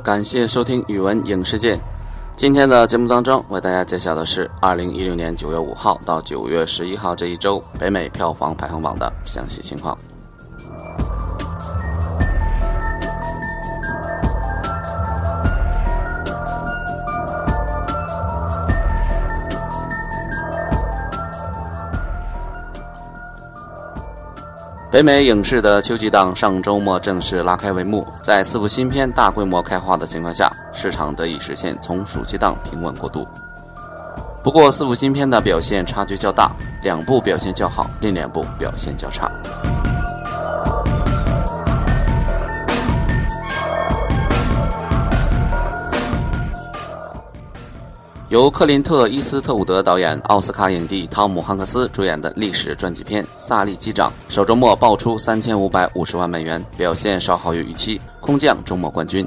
感谢收听语文影视界。今天的节目当中，为大家介绍的是二零一六年九月五号到九月十一号这一周北美票房排行榜的详细情况。北美影视的秋季档上周末正式拉开帷幕，在四部新片大规模开花的情况下，市场得以实现从暑期档平稳过渡。不过，四部新片的表现差距较大，两部表现较好，另两部表现较差。由克林特·伊斯特伍德导演、奥斯卡影帝汤姆·汉克斯主演的历史传记片《萨利机长》首周末爆出三千五百五十万美元，表现稍好于预期，空降周末冠军。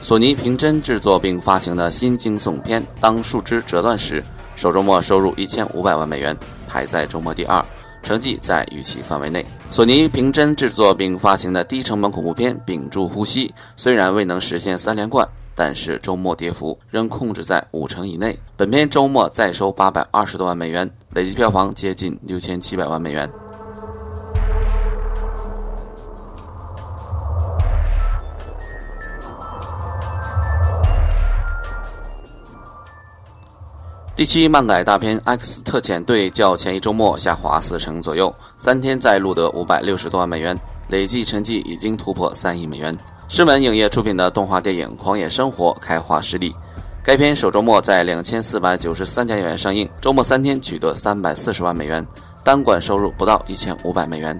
索尼平真制作并发行的新惊悚片《当树枝折断时》首周末收入一千五百万美元，排在周末第二，成绩在预期范围内。索尼平真制作并发行的低成本恐怖片《屏住呼吸》虽然未能实现三连冠。但是周末跌幅仍控制在五成以内。本片周末再收八百二十多万美元，累计票房接近六千七百万美元。第七漫改大片《X 特遣队》较前一周末下滑四成左右，三天再录得五百六十多万美元，累计成绩已经突破三亿美元。狮门影业出品的动画电影《狂野生活》开画失利。该片首周末在两千四百九十三家影院上映，周末三天取得三百四十万美元，单馆收入不到一千五百美元。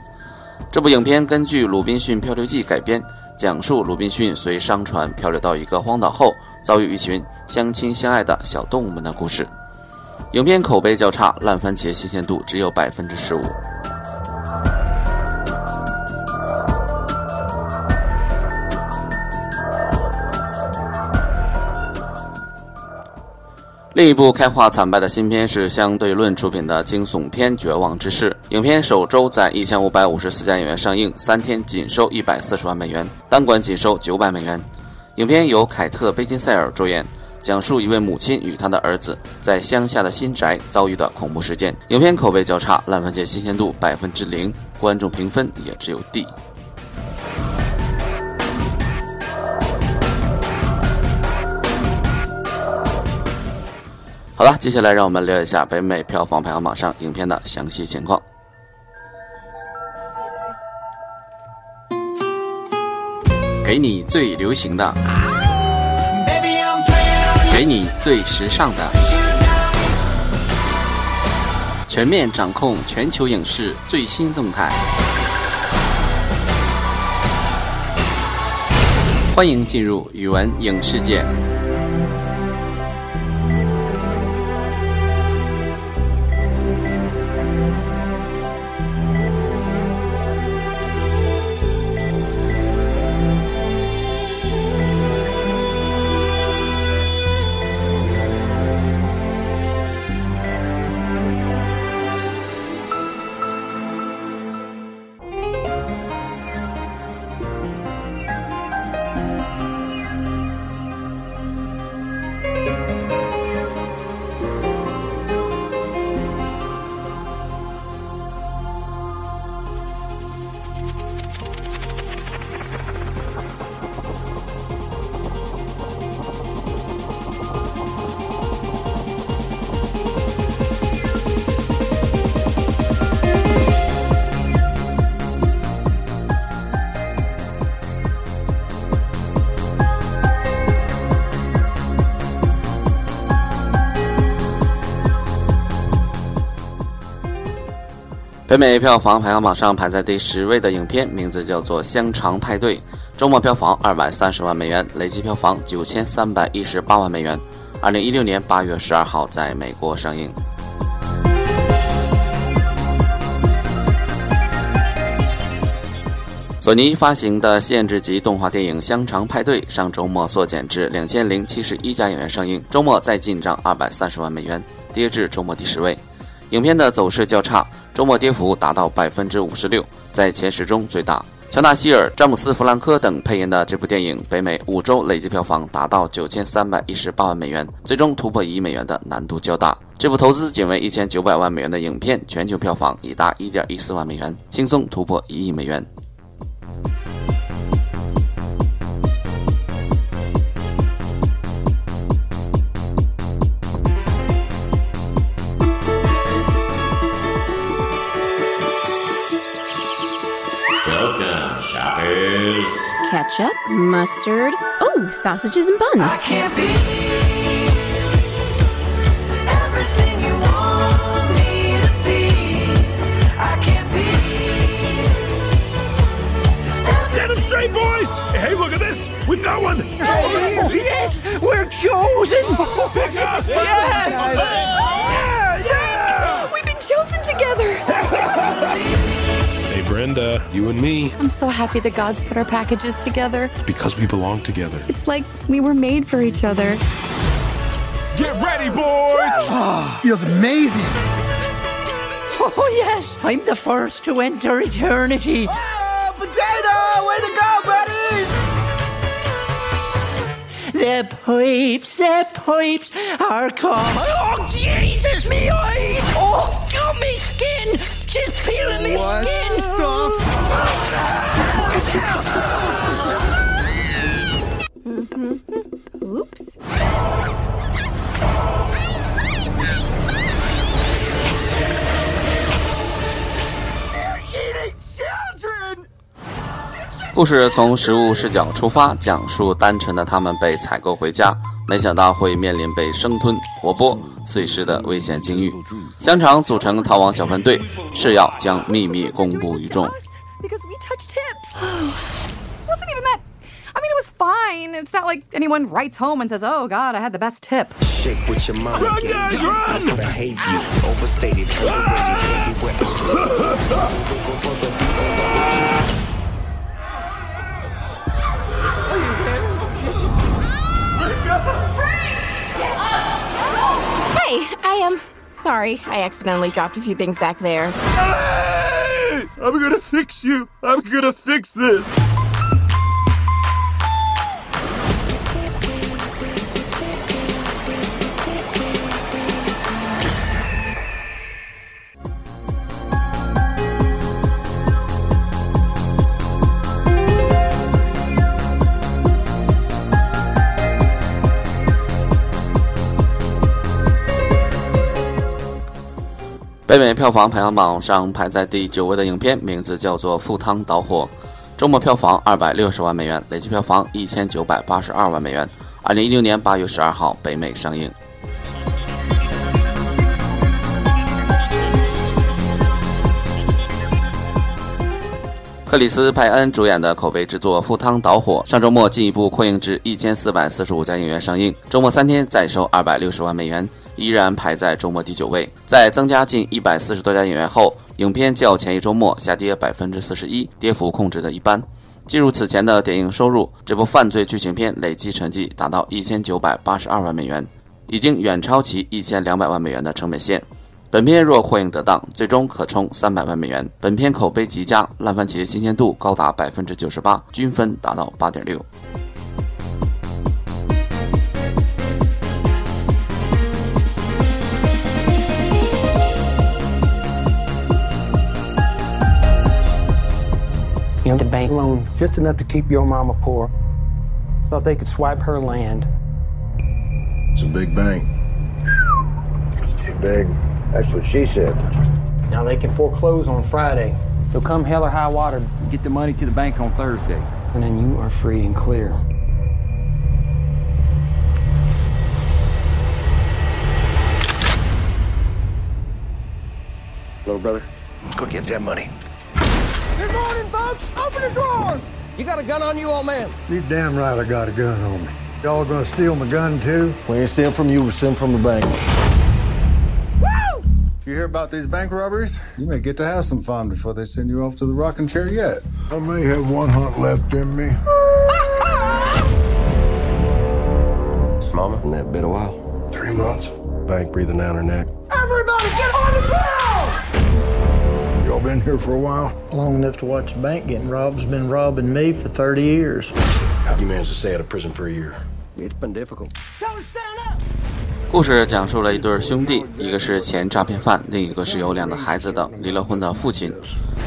这部影片根据《鲁滨逊漂流记》改编，讲述鲁滨逊随商船漂流到一个荒岛后，遭遇一群相亲相爱的小动物们的故事。影片口碑较差，烂番茄新鲜度只有百分之十五。另一部开画惨败的新片是相对论出品的惊悚片《绝望之势》。影片首周在一千五百五十四家影院上映，三天仅收一百四十万美元，单馆仅收九百美元。影片由凯特·贝金赛尔主演，讲述一位母亲与她的儿子在乡下的新宅遭遇的恐怖事件。影片口碑较差，烂番茄新鲜度百分之零，观众评分也只有 D。好了，接下来让我们聊一下北美票房排行榜上影片的详细情况。给你最流行的，给你最时尚的，全面掌控全球影视最新动态。欢迎进入语文影视界。北美票房排行榜上排在第十位的影片名字叫做《香肠派对》，周末票房二百三十万美元，累计票房九千三百一十八万美元。二零一六年八月十二号在美国上映。索尼发行的限制级动画电影《香肠派对》上周末缩减至两千零七十一家影院上映，周末再进账二百三十万美元，跌至周末第十位。影片的走势较差，周末跌幅达到百分之五十六，在前十中最大。乔纳希尔、詹姆斯·弗兰科等配音的这部电影，北美五周累计票房达到九千三百一十八万美元，最终突破一亿美元的难度较大。这部投资仅为一千九百万美元的影片，全球票房已达一点一四万美元，轻松突破一亿美元。ketchup, mustard, oh, sausages and buns. boys! Hey, look at this! We've got one! Oh, yes! We're chosen! Oh, yes! yes! Oh, yeah, yeah! We've been chosen together! Hey, Brenda, you and me. I'm so happy the gods put our packages together. It's because we belong together. It's like we were made for each other. Get ready, boys! Oh, Feels amazing. Oh, yes! I'm the first to enter eternity. Oh, potato! Way to go, buddy! The pipes, the pipes are coming. Oh, Jesus, me eyes! Oh, gummy skin! Just peeling me what skin! Oops. Eating children! 故事从食物视角出发，讲述单纯的他们被采购回家，没想到会面临被生吞、活剥、碎尸的危险境遇。香肠组成逃亡小分队，誓要将秘密公布于众。because we touched tips. wasn't even that. I mean, it was fine. It's not like anyone writes home and says, "Oh God, I had the best tip." Shake what your mama Run, gave guys, you. run! Behavior overstated, I am sorry. I accidentally dropped a few things back there. I'm gonna fix you. I'm gonna fix this. 北美票房排行榜上排在第九位的影片名字叫做《赴汤蹈火》，周末票房二百六十万美元，累计票房一千九百八十二万美元。二零一六年八月十二号北美上映。克里斯·派恩主演的口碑之作《赴汤蹈火》上周末进一步扩映至一千四百四十五家影院上映，周末三天再收二百六十万美元，依然排在周末第九位。在增加近一百四十多家影院后，影片较前一周末下跌百分之四十一，跌幅控制的一般。进入此前的点映收入，这部犯罪剧情片累计成绩达到一千九百八十二万美元，已经远超其一千两百万美元的成本线。本片若扩映得当，最终可冲三百万美元。本片口碑极佳，烂番茄新鲜度高达百分之九十八，均分达到八点六。You know, the bank loan just enough to keep your mama poor. Thought they could swipe her land. It's a big bank. It's too big. That's what she said. Now they can foreclose on Friday. So come hell or high water, get the money to the bank on Thursday. And then you are free and clear. Little brother, go get that money. Good morning, folks! Open the drawers! You got a gun on you, old man? You damn right I got a gun on me. Y'all gonna steal my gun too? We ain't stealing from you, we're stealing from the bank. Woo! You hear about these bank robberies? You may get to have some fun before they send you off to the rocking chair yet. I may have one hunt left in me. Mama, in that been a while. Three months. Bank breathing down her neck. Everybody get on the ground! Y'all been here for a while? Long enough to watch the bank getting robbed has been robbing me for 30 years. How'd you manage to stay out of prison for a year? It's been difficult. Him stand up. 故事讲述了一对兄弟，一个是前诈骗犯，另一个是有两个孩子的离了婚的父亲。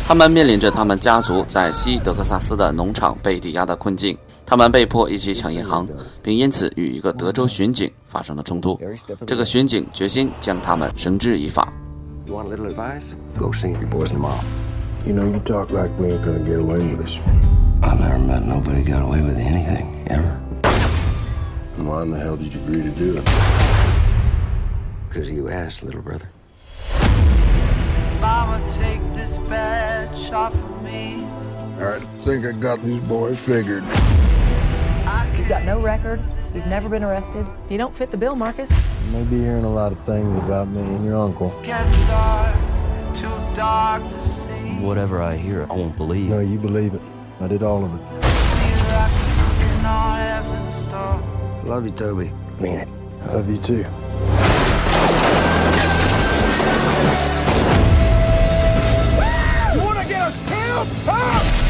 他们面临着他们家族在西德克萨斯的农场被抵押的困境，他们被迫一起抢银行，并因此与一个德州巡警发生了冲突。这个巡警决心将他们绳之以法。You want a little advice? Go see your boys and mom. You know, you talk like we ain't gonna get away with this. I've never met nobody got away with anything, ever. Then Why in the hell did you agree to do it? Because you asked, little brother. Mama, take this badge off of me. I think I got these boys figured. He's got no record. He's never been arrested. He don't fit the bill, Marcus. You may be hearing a lot of things about me and your uncle. Getting dark, too dark to see. Whatever I hear, I won't believe. No, you believe it. I did all of it. Feel like knocking on heaven's door. Love you, Toby. Mean it. I love you too. You wanna get us killed? Huh?《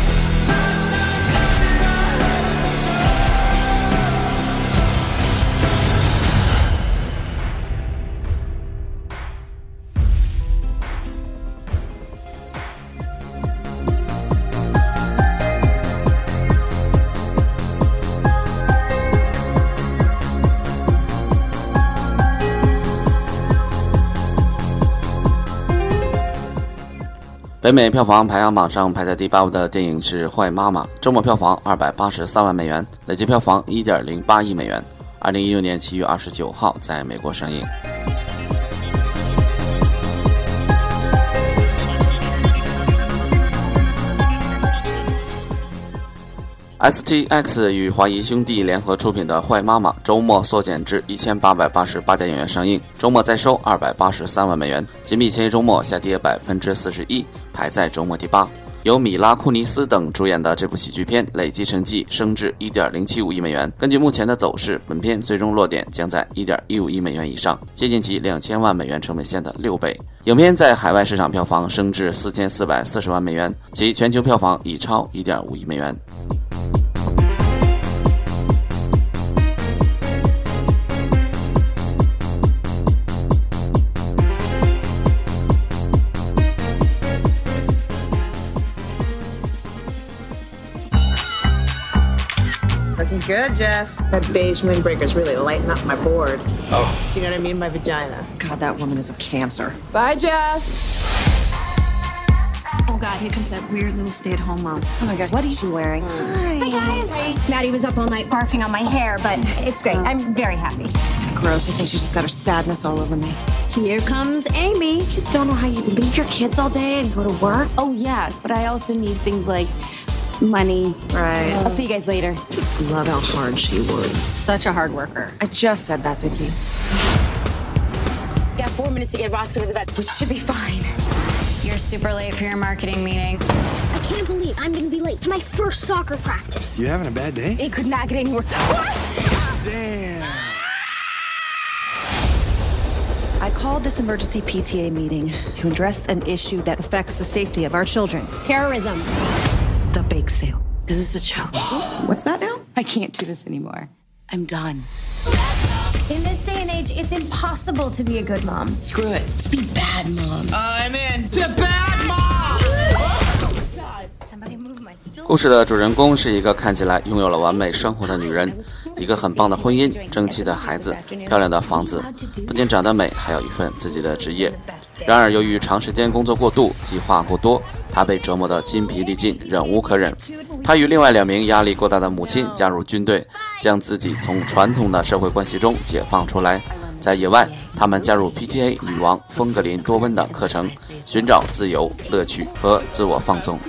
北美票房排行榜上排在第八位的电影是《坏妈妈》，周末票房二百八十三万美元，累计票房一点零八亿美元。二零一六年七月二十九号在美国上映。STX 与华谊兄弟联合出品的《坏妈妈》周末缩减至一千八百八十八家影院上映，周末再收二百八十三万美元，仅比前一周末下跌百分之四十一，排在周末第八。由米拉库尼斯等主演的这部喜剧片累计成绩升至一点零七五亿美元。根据目前的走势，本片最终落点将在一点一五亿美元以上，接近其两千万美元成本线的六倍。影片在海外市场票房升至四千四百四十万美元，其全球票房已超一点五亿美元。Good, Jeff. That beige windbreaker's really lighting up my board. Oh. Do you know what I mean by vagina? God, that woman is a cancer. Bye, Jeff. Oh God, here comes that weird little stay-at-home mom. Oh my God, what is she wearing? Hi. guys. Maddie was up all night barfing on my hair, but it's great. Oh. I'm very happy. Gross. I think she just got her sadness all over me. Here comes Amy. Just don't know how you leave your kids all day and go to work. Oh yeah, but I also need things like money. Right. I'll see you guys later. Just love how hard she works. Such a hard worker. I just said that, Vicky. Got four minutes to get Roscoe to the vet, which should be fine. You're super late for your marketing meeting. I can't believe I'm gonna be late to my first soccer practice. You having a bad day? It could not get any worse. Damn. I called this emergency PTA meeting to address an issue that affects the safety of our children. Terrorism. Is this a joke? What's that now? I can't do this anymore. I'm done. In this day and age, it's impossible to be a good mom. Screw it. Let's be bad moms. I'm in to bad mom. Somebody move my stool. 故事的主人公是一个看起来拥有了完美生活的女人，一个很棒的婚姻、争气的孩子、漂亮的房子，不仅长得美，还有一份自己的职业。然而，由于长时间工作过度、计划过多，她被折磨得筋疲力尽，忍无可忍。她与另外两名压力过大的母亲加入军队，将自己从传统的社会关系中解放出来。在野外，他们加入 PTA 女王风格林多温的课程，寻找自由、乐趣和自我放纵。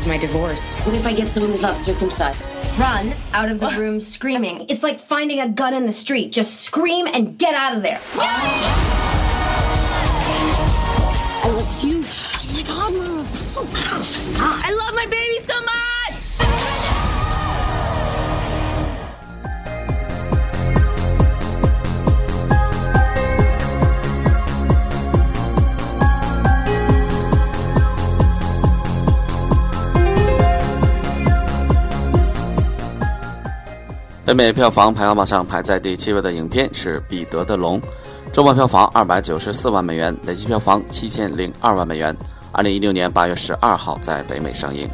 Had sex my divorce. What if I get someone who's not circumcised? Run out of the room screaming. It's like finding a gun in the street. Just scream and get out of there. I love you. Oh my god, mom. Not so loud. I love my baby so much. 北美票房排行榜上排在第七位的影片是《彼得的龙》，周末票房二百九十四万美元，累计票房七千零二万美元。二零一六年八月十二号在北美上映。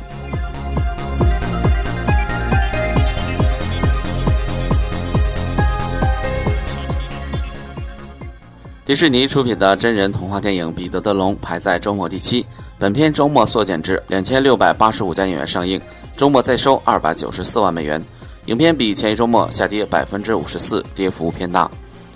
迪士尼出品的真人童话电影《彼得的龙》排在周末第七，本片周末缩减至两千六百八十五家影院上映，周末再收二百九十四万美元。影片比前一周末下跌百分之五十四，跌幅偏大。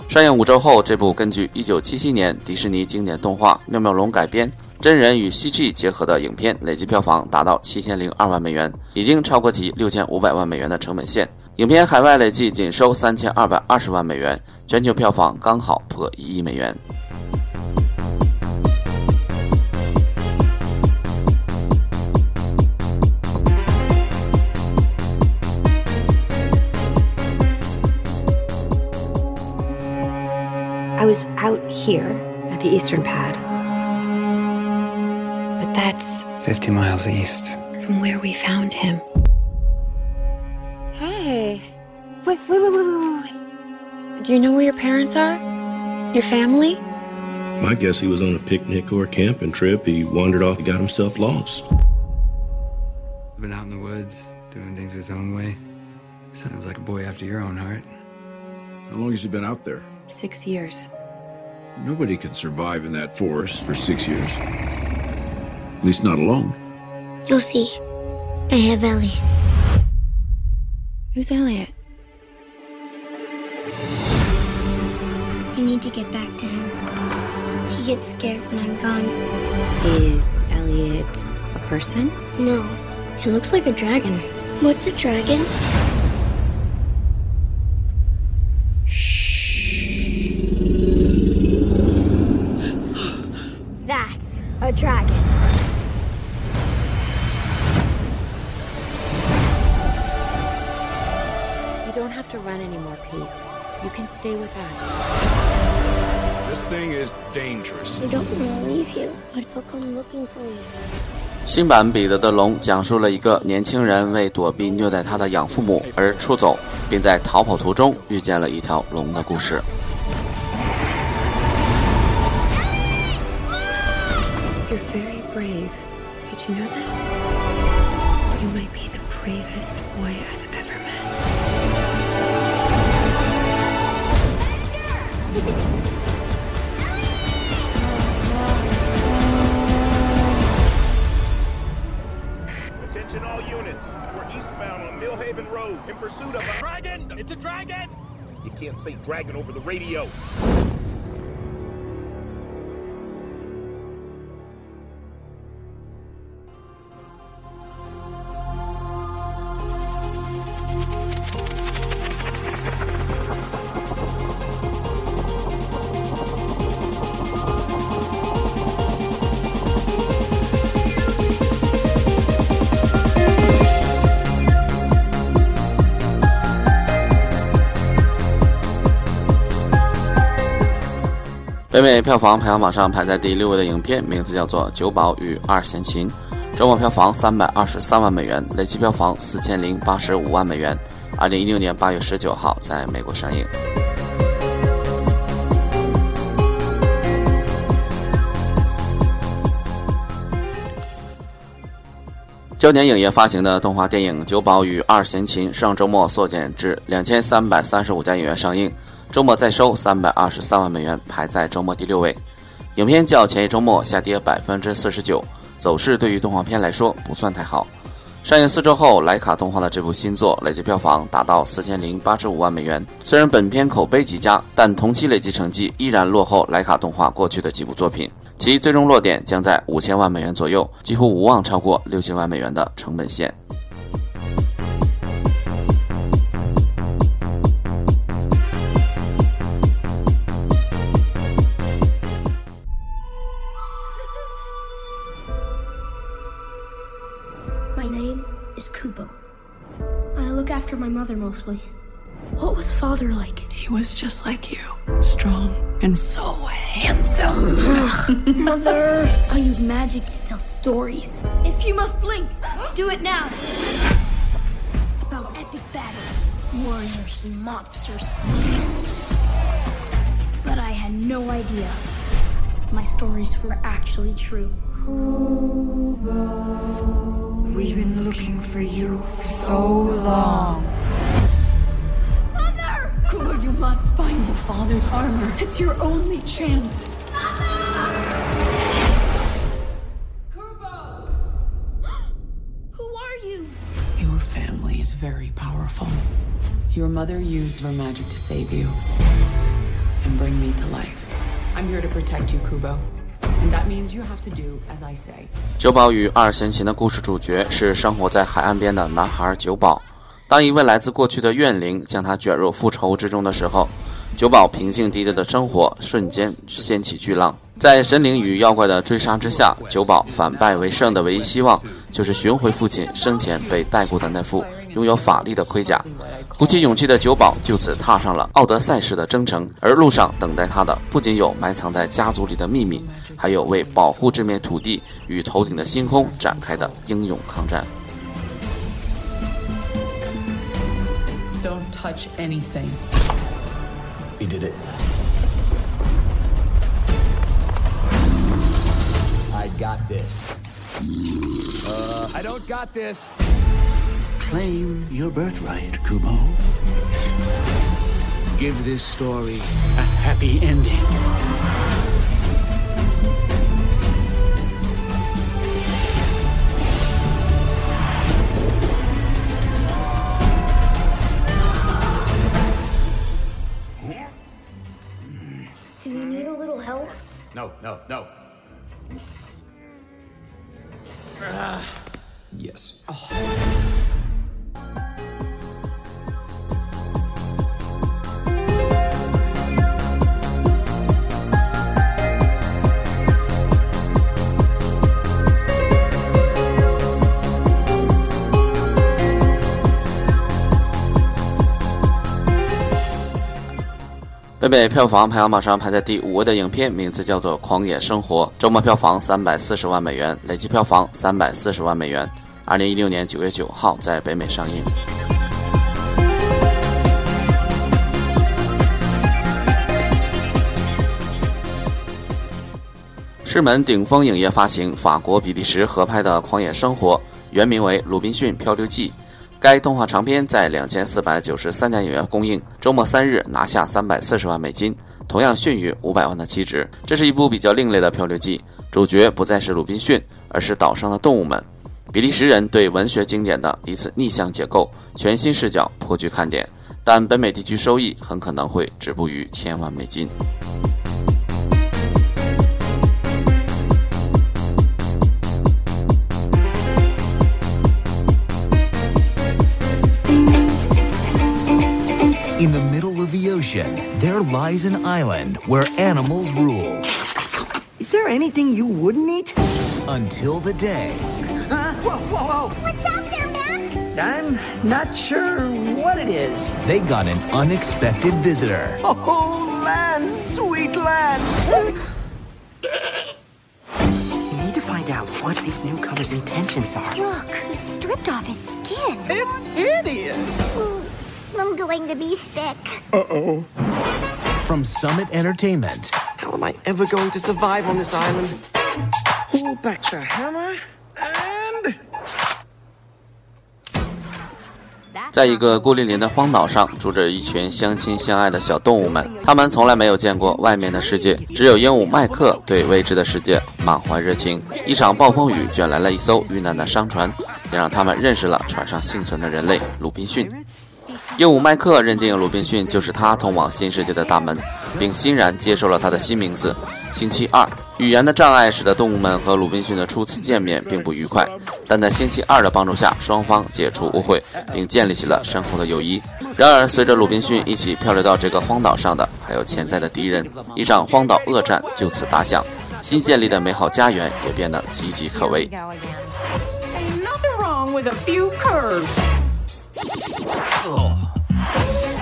上映五周后，这部根据一九七七年迪士尼经典动画《妙妙龙》改编、真人与 CG 结合的影片，累计票房达到七千零二万美元，已经超过其六千五百万美元的成本线。影片海外累计仅收三千二百二十万美元，全球票房刚好破一亿美元。I was out here at the Eastern Pad. But that's 50 miles east. from where we found him. Hey. Wait, wait, wait, wait, wait, wait. Do you know where your parents are? Your family? My guess he was on a picnic or a camping trip. He wandered off and got himself lost. Been out in the woods, doing things his own way. Sounds like a boy after your own heart. How long has he been out there? Six years. Nobody can survive in that forest for six years. At least not alone. You'll see. I have Elliot. Who's Elliot? You need to get back to him. He gets scared when I'm gone. Is Elliot a person? No, he looks like a dragon. What's a dragon? Dangerous. We don't want to leave you, but they'll come looking for you. 新版《彼得的龙》讲述了一个年轻人为躲避虐待他的养父母而出走，并在逃跑途中遇见了一条龙的故事。You're very brave. Did you know that? Of a dragon. It's a dragon. You can't say dragon over the radio.《北美票房排行榜上排在第六位的影片名字叫做《九宝与二弦琴》，周末票房三百二十三万美元，累计票房四千零八十五万美元。二零一六年八月十九号在美国上映。焦点影业发行的动画电影《九宝与二弦琴》上周末缩减至两千三百三十五家影院上映，周末再收三百二十三万美元，排在周末第六位。影片较前一周末下跌百分之四十九，走势对于动画片来说不算太好。上映四周后，莱卡动画的这部新作累计票房达到四千零八十五万美元。虽然本片口碑极佳，但同期累计成绩依然落后莱卡动画过去的几部作品，其最终落点将在五千万美元左右，几乎无望超过六千万美元的成本线。Mother mostly. What was father like? He was just like you, strong and so handsome. Ugh, mother. I use magic to tell stories. If you must blink, do it now. About epic battles, warriors and monsters. But I had no idea my stories were actually true. We've been looking for you for so long must find your father's armor. It's your only chance. Who are you? Your family is very powerful. Your mother used her magic to save you and bring me to life. I'm here to protect you, Kubo. And that means you have to do as I say. 九保与二弦琴的故事主角是生活在海岸边的男孩九保。 当一位来自过去的怨灵将他卷入复仇之中的时候，九保平静低调的生活瞬间掀起巨浪。在神灵与妖怪的追杀之下，九保反败为胜的唯一希望就是寻回父亲生前被带过的那副拥有法力的盔甲。鼓起勇气的九保就此踏上了奥德赛式的征程，而路上等待他的不仅有埋藏在家族里的秘密，还有为保护这片土地与头顶的星空展开的英勇抗战。Touch anything. He did it. I got this. Uh, I don't got this. Claim your birthright, Kubo. Give this story a happy ending. Little help? No, no, no. Ah. Yes. Oh.《北美》票房排行榜上排在第五位的影片名字叫做《狂野生活》，周末票房三百四十万美元，累计票房三百四十万美元。二零一六年九月九号在北美上映。世门顶峰影业发行，法国、比利时合拍的《狂野生活》，原名为《鲁滨逊漂流记》。该动画长片在两千四百九十三家影院公映，周末三日拿下三百四十万美金，同样逊于五百万的期值。这是一部比较另类的漂流记，主角不再是鲁滨逊，而是岛上的动物们。比利时人对文学经典的一次逆向解构，全新视角颇具看点，但北美地区收益很可能会止步于千万美金。The middle of the ocean, there lies an island where animals rule. Is there anything you wouldn't eat? Until the day Huh? Whoa, whoa, whoa! What's up there, Mac? I'm not sure what it is. they got an unexpected visitor. Oh, land, sweet land! we need to find out what these newcomers' intentions are. Look, he stripped off his skin. It's hideous! Going to be sick. Uh-oh. From Summit Entertainment, How am I ever going to survive on this island? Pull back the hammer and... 在一个孤零零的荒岛上，住着一群相亲相爱的小动物们。他们从来没有见过外面的世界，只有鹦鹉麦克对未知的世界满怀热情。一场暴风雨卷来了一艘遇难的商船，也让他们认识了船上幸存的人类鲁滨逊。鹦鹉麦克认定鲁滨逊就是他通往新世界的大门，并欣然接受了他的新名字——星期二。语言的障碍使得动物们和鲁滨逊的初次见面并不愉快，但在星期二的帮助下，双方解除误会，并建立起了深厚的友谊。然而，随着鲁滨逊一起漂流到这个荒岛上的，还有潜在的敌人，一场荒岛恶战就此打响，新建立的美好家园也变得岌岌可危。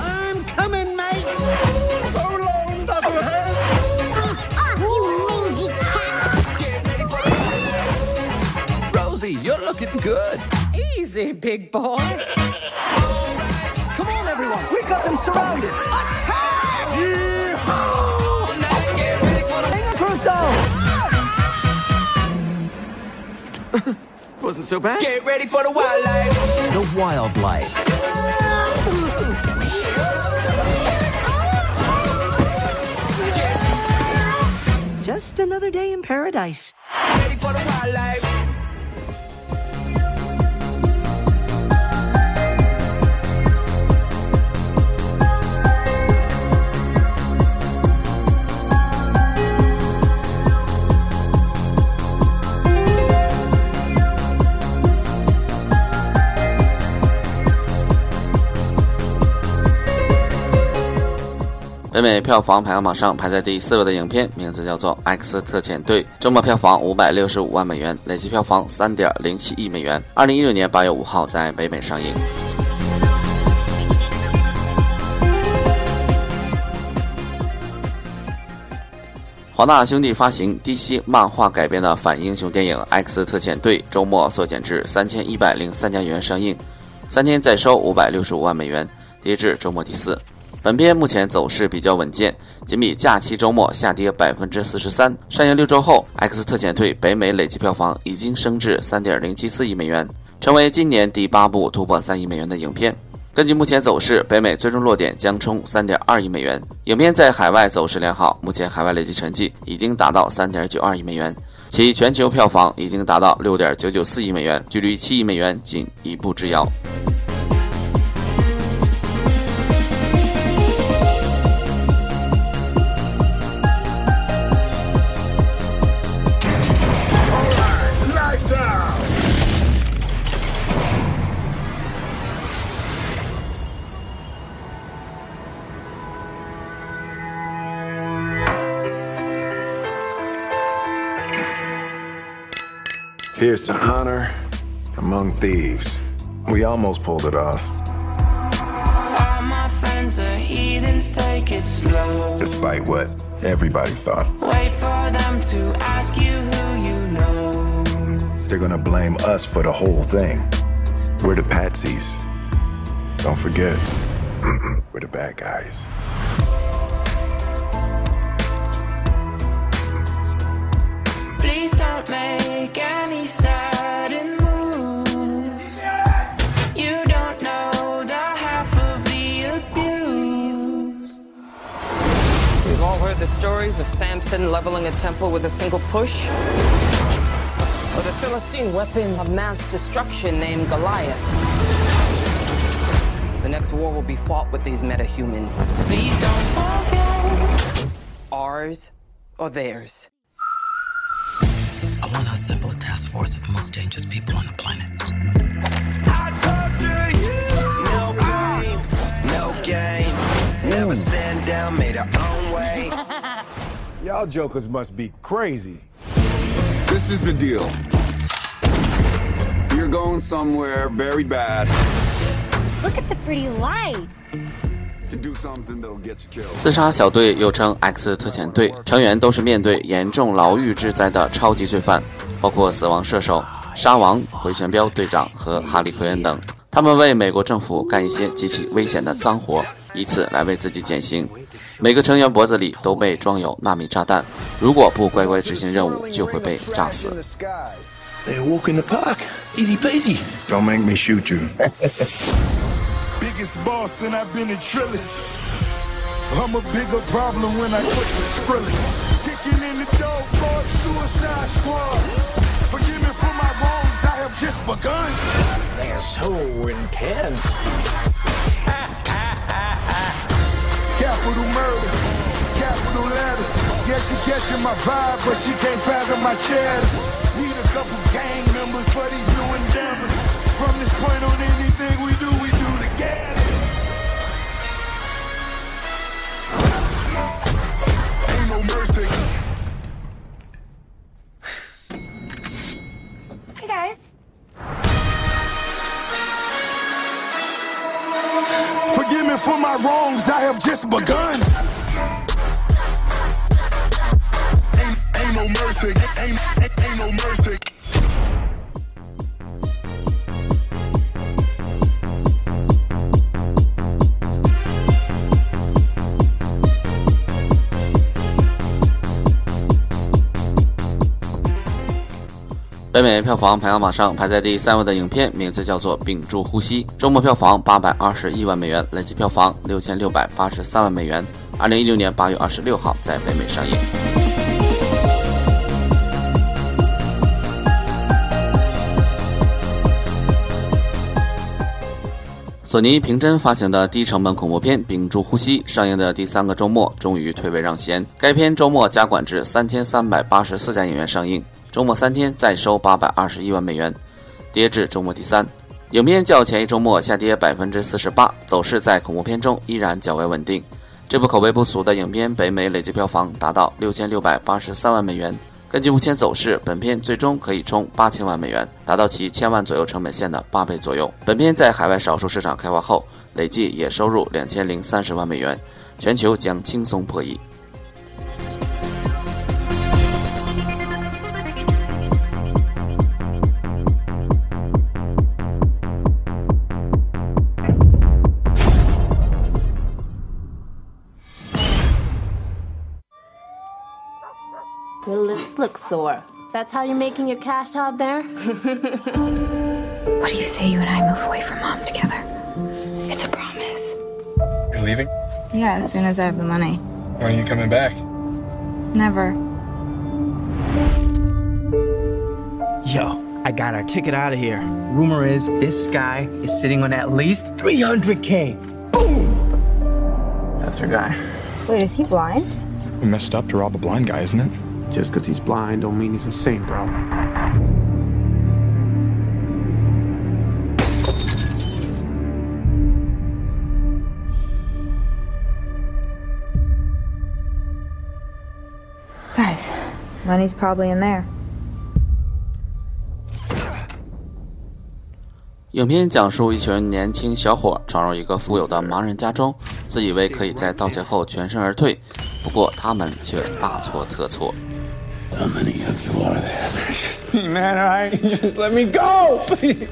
I'm coming, mate. So long, Nuzzlehead. Oh, oh, you mangy cat. Get Rosie, you're looking good. Easy, big boy. Right. Come on, everyone. We've got them surrounded. Attack! Yeehaw! Now get ready for the... Wasn't so bad. Get ready for the wildlife. The wildlife. Just another day in paradise. Ready for the wildlife. 北美票房排行榜上排在第四位的影片名字叫做《X 特遣队》，周末票房五百六十五万美元，累计票房三点零七亿美元。二零一六年八月五号在北美上映。华纳兄弟发行 DC 漫画改编的反英雄电影《X 特遣队》，周末缩减至三千一百零三家园上映，三天再收五百六十五万美元，跌至周末第四。本片目前走势比较稳健，仅比假期周末下跌百分之四十三。上映六周后，《X 特遣队》北美累计票房已经升至三点零七四亿美元，成为今年第八部突破三亿美元的影片。根据目前走势，北美最终落点将冲三点二亿美元。影片在海外走势良好，目前海外累计成绩已经达到三点九二亿美元，其全球票房已经达到六点九九四亿美元，距离七亿美元仅一步之遥。Here's to honor among thieves. We almost pulled it off, All my friends are heathens, take it slow. despite what everybody thought. Wait for them to ask you who you know. They're gonna blame us for the whole thing. We're the patsies. Don't forget, we're the bad guys. Make any sudden. You don't know the half of the abuse. We've all heard the stories of Samson leveling a temple with a single push. Or the Philistine weapon of mass destruction named Goliath. The next war will be fought with these metahumans. Please don't forget. Ours or theirs. I want to assemble a task force of the most dangerous people on the planet. No pain, no gain. Never stand down, made our own way. Y'all jokers must be crazy. This is the deal. You're going somewhere very bad Look at the pretty lights. 自杀小队又称 X 特遣队，成员都是面对严重牢狱之灾的超级罪犯，包括死亡射手、沙王、回旋镖队长和哈利·奎恩等。他们为美国政府干一些极其危险的脏活，以此来为自己减刑。每个成员脖子里都被装有纳米炸弹，如果不乖乖执行任务，就会被炸死。They a walk in the park. Easy peasy. Don't make me shoot you. Biggest boss, and I've been a trillist. I'm a bigger problem when I quit with Skrillex. Kicking in the door, boy, suicide squad. Forgive me for my wrongs, I have just begun. They're so intense. Capital murder, capital letters. Yeah, she catching my vibe, but she can't fathom my cheddar. Need a couple gang members for these new endeavors. From this point on, anything just begun. 美票房排行榜上排在第三位的影片名字叫做《屏住呼吸》，周末票房八百二十一万美元，累计票房六千六百八十三万美元。二零一六年八月二十六号在北美上映。索尼平真发行的低成本恐怖片《屏住呼吸》上映的第三个周末，终于退位让贤。该片周末加馆至三千三百八十四家影院上映，周末三天再收八百二十一万美元，跌至周末第三。影片较前一周末下跌百分之四十八，走势在恐怖片中依然较为稳定。这部口碑不俗的影片，北美累计票房达到六千六百八十三万美元。根据目前走势，本片最终可以冲八千万美元，达到其千万左右成本线的八倍左右。本片在海外少数市场开花后，累计也收入两千零三十万美元，全球将轻松破亿。Sore. That's how you're making your cash out there? What do you say you and I move away from mom together? It's a promise. You're leaving? Yeah, as soon as I have the money. When are you coming back? Never. Yo, I got our ticket out of here. Rumor is this guy is sitting on at least 300k. Boom! That's our guy. Wait, is he blind? We messed up to rob a blind guy, isn't it? Just because he's blind don't mean he's insane, bro. Guys, money's probably in there. 影片讲述一群年轻小伙闯入一个富有的盲人家中，自以为可以在盗窃后全身而退，不过他们却大错特错。How many of you are there? Me, man, all right? Just let me go, please.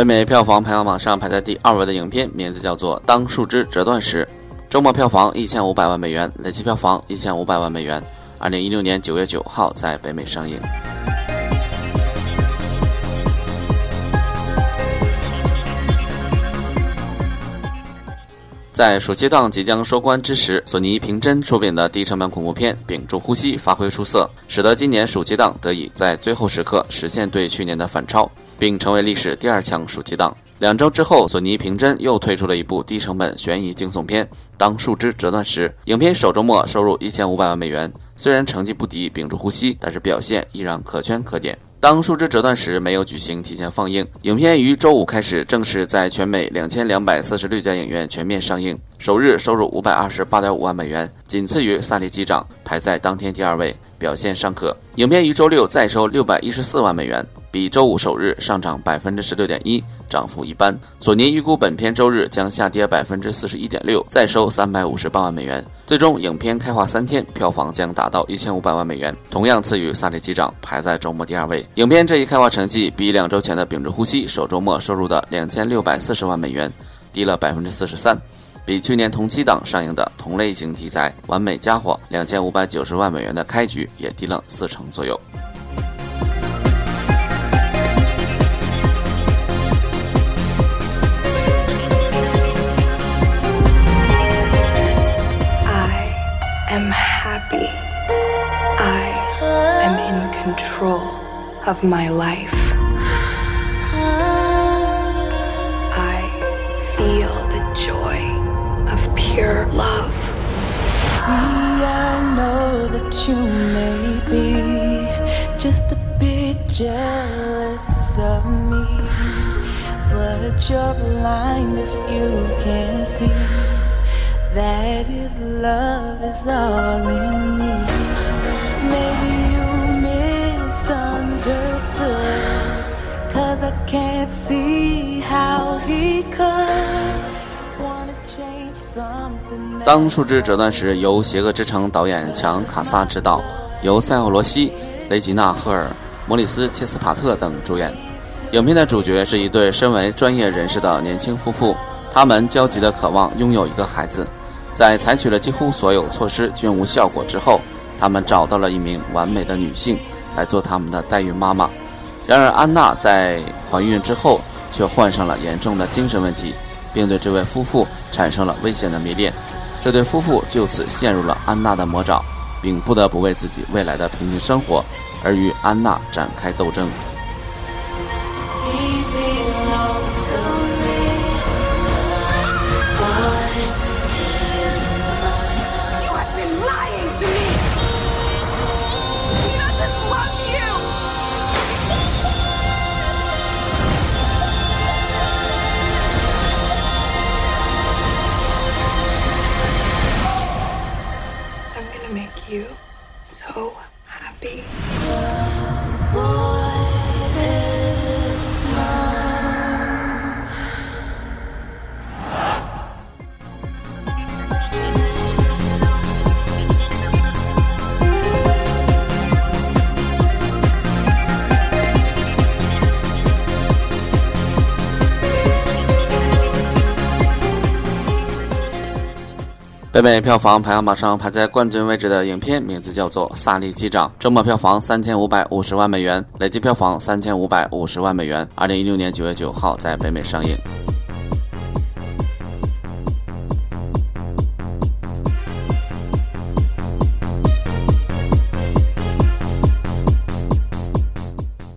北美票房排行榜上排在第二位的影片名字叫做《当树枝折断时》，周末票房一千五百万美元，累计票房一千五百万美元。二零一六年九月九号在北美上映。在暑期档即将收官之时，索尼凭真出品的低成本恐怖片《屏住呼吸》发挥出色，使得今年暑期档得以在最后时刻实现对去年的反超，并成为历史第二强暑期档。两周之后，索尼凭真又推出了一部低成本悬疑惊悚片《当树枝折断时》，影片首周末收入一千五百万美元。虽然成绩不敌《屏住呼吸》，但是表现依然可圈可点。当树枝折断时没有举行提前放映，影片于周五开始正式在全美两千两百四十六家影院全面上映，首日收入五百二十八点五万美元，仅次于《萨利机长》，排在当天第二位，表现尚可。影片于周六再收六百一十四万美元，比周五首日上涨百分之十六点一，涨幅一般。索尼预估本片周日将下跌百分之四十一点六，再收三百五十八万美元。最终，影片开画三天，票房将达到一千五百万美元，同样次于《萨利机长》，排在周末第二位。影片这一开画成绩比两周前的《屏住呼吸》首周末收入的两千六百四十万美元低了百分之四十三，比去年同期档上映的同类型题材《完美家伙》两千五百九十万美元的开局也低了四成左右。Of my life. I feel the joy of pure love. See, I know that you may be just a bit jealous of me. But you're blind if you can't see that his love is all in me. Cause I can't see how he could wanna change something. 当树枝折断时，由《邪恶之城》导演强·卡萨执导，由塞奥·罗西、雷吉娜·赫尔、莫里斯·切斯塔特等主演。影片的主角是一对身为专业人士的年轻夫妇，他们焦急地渴望拥有一个孩子。在采取了几乎所有措施均无效果之后，他们找到了一名完美的女性来做他们的代孕妈妈。然而，安娜在怀孕之后却患上了严重的精神问题，并对这位夫妇产生了危险的迷恋。这对夫妇就此陷入了安娜的魔爪，并不得不为自己未来的平静生活而与安娜展开斗争。北美票房排行榜上排在冠军位置的影片名字叫做《萨利机长》，周末票房三千五百五十万美元，累计票房三千五百五十万美元。二零一六年九月九号在北美上映。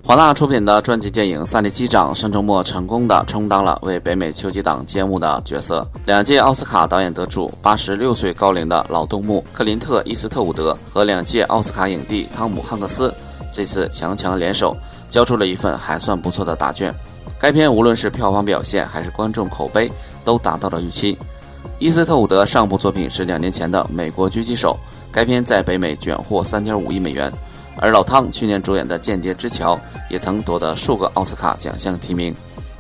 华纳出品的传记电影《萨利机长》上周末成功的充当了为北美秋季档揭幕的角色。两届奥斯卡导演得主、八十六岁高龄的老动物克林特·伊斯特伍德和两届奥斯卡影帝汤姆·汉克斯这次强强联手，交出了一份还算不错的答卷。该片无论是票房表现还是观众口碑，都达到了预期。伊斯特伍德上部作品是两年前的《美国狙击手》，该片在北美卷获三点五亿美元。而老汤去年主演的《间谍之桥》也曾夺得数个奥斯卡奖项提名。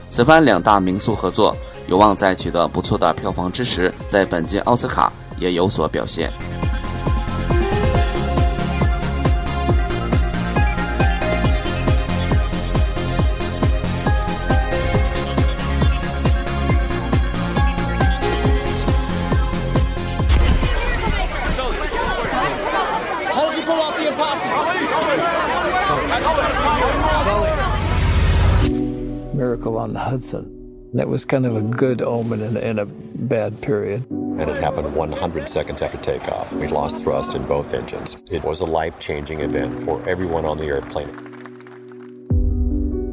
此番两大名宿合作，有望在取得不错的票房支持，在本届奥斯卡也有所表现。Hudson. That was kind of a good omen in, in a bad period. And it happened 100 seconds after takeoff. We lost thrust in both engines. It was a life changing event for everyone on the airplane.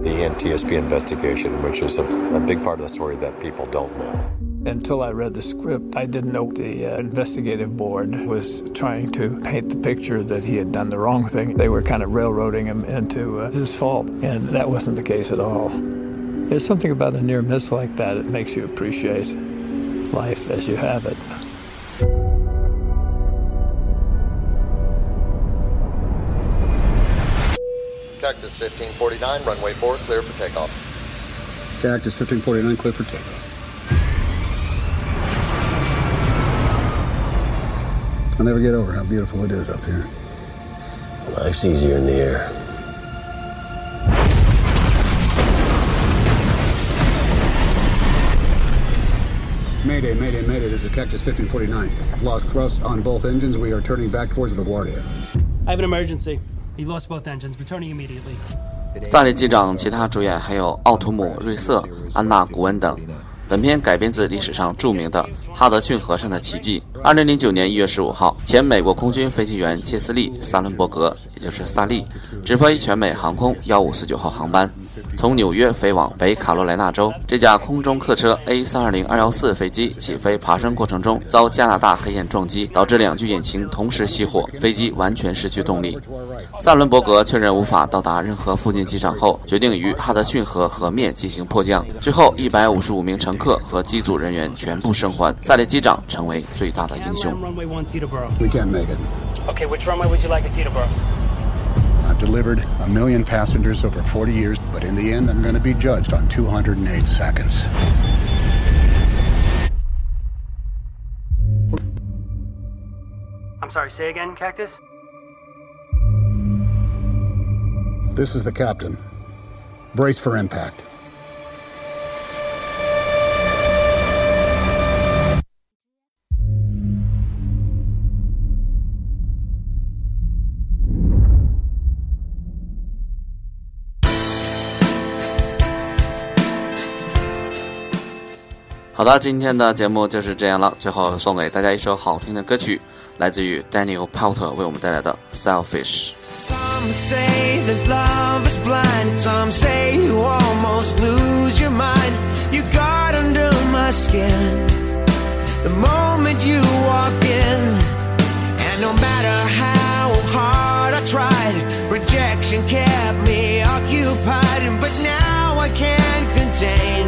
The NTSB investigation, which is a, a big part of the story that people don't know. Until I read the script, I didn't know the uh, investigative board was trying to paint the picture that he had done the wrong thing. They were kind of railroading him into uh, his fault, and that wasn't the case at all. There's something about a near miss like that that makes you appreciate life as you have it. Cactus 1549, runway 4, clear for takeoff. Cactus 1549, clear for takeoff. I'll never get over how beautiful it is up here. Life's easier in the air. Mayday, mayday, mayday. This is Cactus 1549. Lost thrust on both engines. We are turning back towards LaGuardia. I have an emergency. He lost both engines. Returning immediately. 萨利机长其他主演还有奥图姆·瑞瑟、安娜·古恩等。本片改编自历史上著名的哈德逊河上的奇迹。二零零九年一月十五号，前美国空军飞行员切斯利·萨伦伯格，也就是萨利，直飞全美航空幺五四九号航班。从纽约飞往北卡罗来纳州，这架空中客车 A 三二零二幺四飞机起飞爬升过程中遭加拿大黑焰撞击，导致两具引擎同时熄火，飞机完全失去动力。萨伦伯格确认无法到达任何附近机场后，决定于哈德逊河河面进行迫降。最后，一百五十五名乘客和机组人员全部生还，萨利机长成为最大的英雄。We can't make it. Okay, which runway would you like at Teterboro? I've delivered a million passengers over 40 years, but in the end, I'm going to be judged on 208 seconds. I'm sorry, say again, Cactus? This is the captain. Brace for impact. 好的，今天的节目就是这样了。最后送给大家一首好听的歌曲，来自于 Daniel Powter 为我们带来的《Selfish》。 Some say that love is blind. Some say you almost lose your mind. You got under my skin the moment you walked in. And no matter how hard I tried, rejection kept me occupied. But now I can't contain